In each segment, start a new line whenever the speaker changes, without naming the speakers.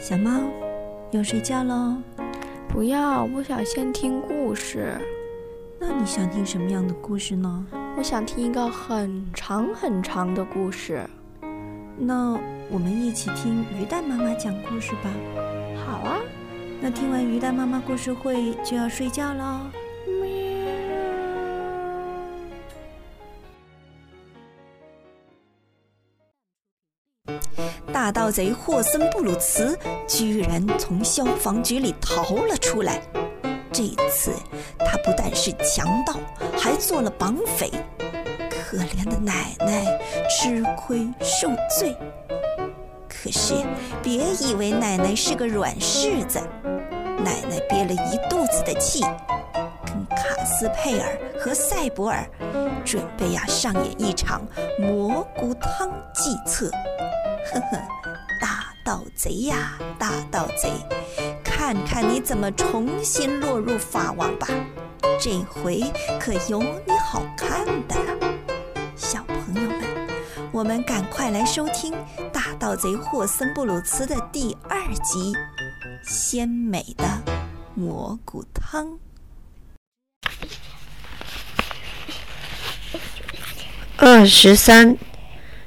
小猫，要睡觉喽？
不要，我想先听故事。
那你想听什么样的故事呢？
我想听一个很长很长的故事。
那我们一起听鱼蛋妈妈讲故事吧。
好啊。
那听完鱼蛋妈妈故事会就要睡觉喽。盗贼霍森布鲁茨居然从消防局里逃了出来。这次他不但是强盗，还做了绑匪。可怜的奶奶吃亏受罪。可是别以为奶奶是个软柿子，奶奶憋了一肚子的气，跟卡斯佩尔和塞博尔准备呀上演一场蘑菇汤计策。呵呵，大盗贼呀，大盗贼，看看你怎么重新落入法网吧！这回可有你好看的了，小朋友们，我们赶快来收听《大盗贼霍森布鲁茨》的第二集《鲜美的蘑菇汤》。
二十三，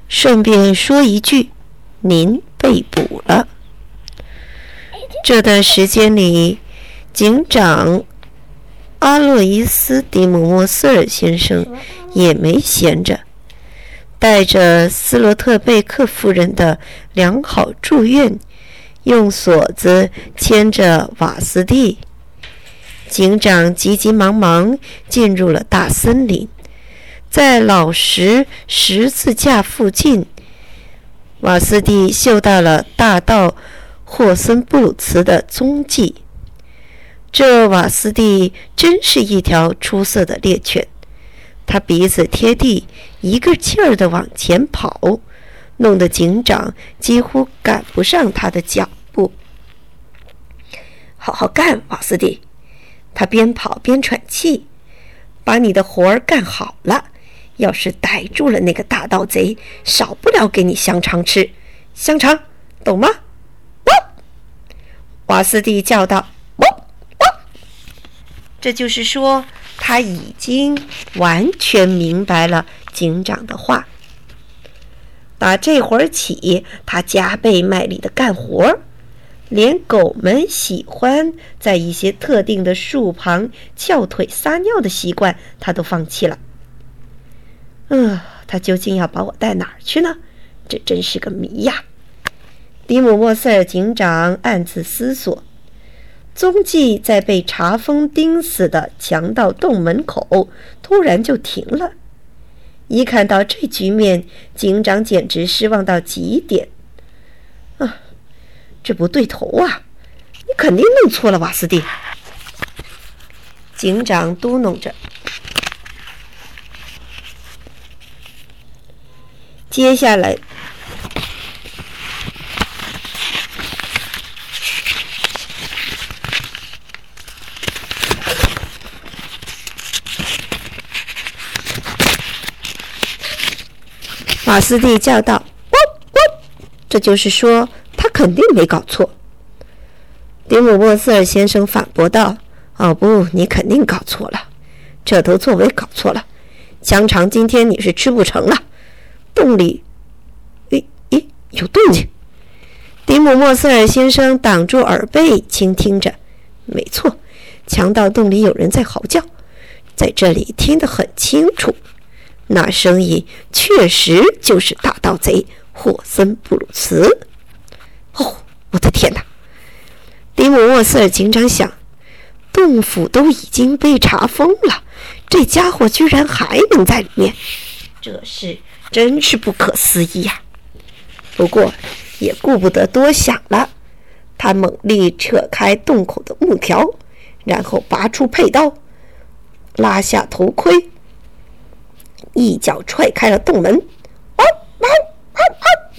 顺便说一句。您被捕了。这段时间里，警长阿洛伊斯·迪姆莫斯尔先生也没闲着，带着斯罗特贝克夫人的良好祝愿，用锁子牵着瓦斯蒂。警长急急忙忙进入了大森林，在老石十字架附近。瓦斯蒂嗅到了大盗霍森布鲁茨的踪迹。这瓦斯蒂真是一条出色的猎犬，他鼻子贴地，一个劲儿地往前跑，弄得警长几乎赶不上他的脚步。好好干，瓦斯蒂！他边跑边喘气，把你的活儿干好了。要是逮住了那个大盗贼，少不了给你香肠吃，香肠，懂吗？汪！瓦斯蒂叫道：“汪汪！”这就是说，他已经完全明白了警长的话。打这会儿起，他加倍卖力的干活，连狗们喜欢在一些特定的树旁翘腿撒尿的习惯，他都放弃了。嗯，他究竟要把我带哪儿去呢？这真是个谜呀！迪姆莫塞尔警长暗自思索。踪迹在被查封钉死的强盗洞门口突然就停了。一看到这局面，警长简直失望到极点。啊，这不对头啊！你肯定弄错了，瓦斯蒂。警长嘟哝着。接下来，马斯蒂叫道：“！”这就是说，他肯定没搞错。迪姆沃瑟尔先生反驳道：“哦不，你肯定搞错了，这头作为搞错了。香肠今天你是吃不成了。”洞里，咦咦，有动静！迪姆莫塞尔先生挡住耳背，倾听着。没错，强盗洞里有人在嚎叫，在这里听得很清楚。那声音确实就是大盗贼霍森布鲁茨。哦，我的天哪！迪姆莫塞尔警长想，洞府都已经被查封了，这家伙居然还能在里面，这事。真是不可思议呀！不过也顾不得多想了，他猛力扯开洞口的木条，然后拔出佩刀，拉下头盔，一脚踹开了洞门。汪汪汪汪！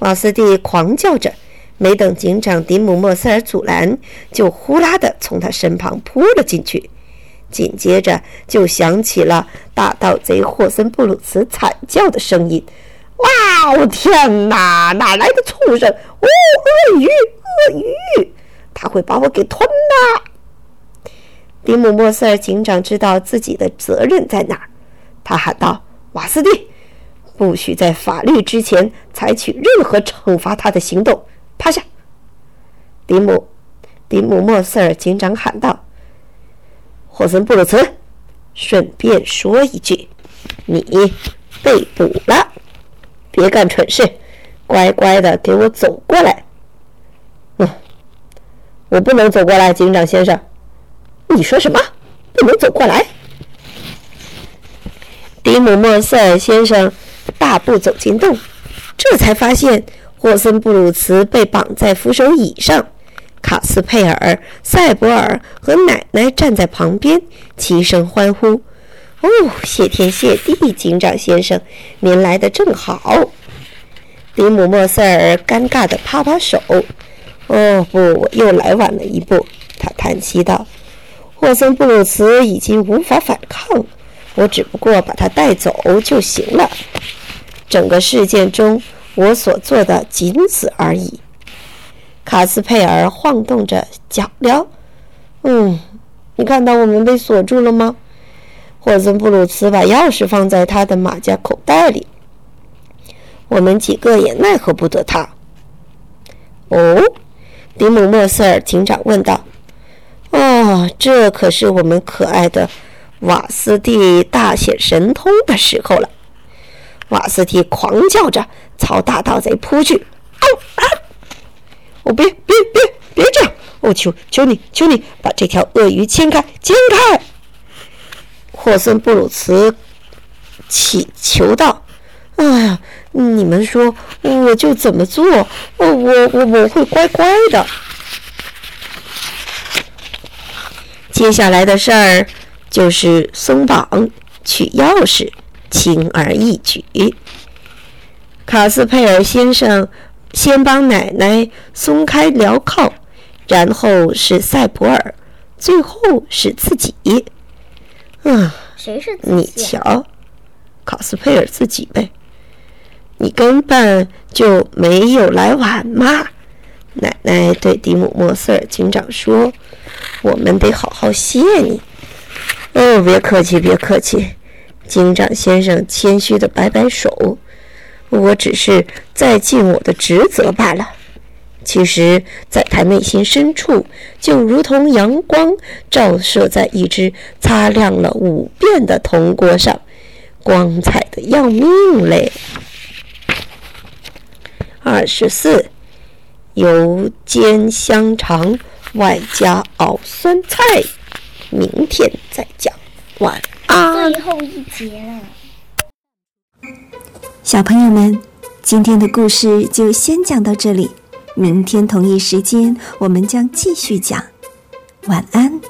瓦斯蒂狂叫着，没等警长迪姆莫塞尔阻拦，就呼啦的从他身旁扑了进去。紧接着就响起了大盗贼霍森布鲁茨惨叫的声音：“哇哦！天哪，哪来的畜生？哦，鳄鱼，鳄鱼，他会把我给吞了！迪姆莫瑟尔警长知道自己的责任在哪，他喊道：“瓦斯蒂，不许在法律之前采取任何惩罚他的行动！趴下！”迪姆，迪姆莫瑟尔警长喊道：“霍森布鲁茨，顺便说一句，你被捕了。”别干蠢事，乖乖的给我走过来。嗯，我不能走过来，警长先生。你说什么？不能走过来？迪姆莫瑟尔先生大步走进洞，这才发现霍森布鲁茨被绑在扶手椅上，卡斯佩尔、塞博尔和奶奶站在旁边，齐声欢呼。哦，谢天谢地，警长先生，您来的正好。迪姆莫塞尔尴尬地拍拍手。哦不，我又来晚了一步。他叹息道：“霍森布鲁茨已经无法反抗，我只不过把他带走就行了。整个事件中，我所做的仅此而已。”卡斯佩尔晃动着脚镣。嗯，你看到我们被锁住了吗？霍森布鲁茨把钥匙放在他的马甲口袋里，我们几个也奈何不得他。哦，迪姆莫瑟尔警长问道：“哦，这可是我们可爱的瓦斯蒂大显神通的时候了。”瓦斯蒂狂叫着朝大盗贼扑去。“啊啊！我，求求你，求你把这条鳄鱼牵开，牵开！”霍森布鲁茨祈求道：“哎呀，你们说我就怎么做？我我我我会乖乖的。接下来的事儿就是松绑、取钥匙，轻而易举。卡斯佩尔先生先帮奶奶松开镣铐，然后是塞普尔，最后是自己。”
嗯，谁是
你瞧，考斯佩尔自己呗。你根本就没有来晚嘛。奶奶对迪姆莫瑟尔警长说：“我们得好好谢你。”哦，别客气，别客气。警长先生谦虚的摆摆手：“我只是在尽我的职责罢了。”其实，在他内心深处，就如同阳光照射在一只擦亮了五遍的铜锅上，光彩的要命嘞。二十四，油煎香肠外加熬酸菜，明天再讲。晚安。
最后一节了，
小朋友们，今天的故事就先讲到这里。明天同一时间，我们将继续讲。晚安。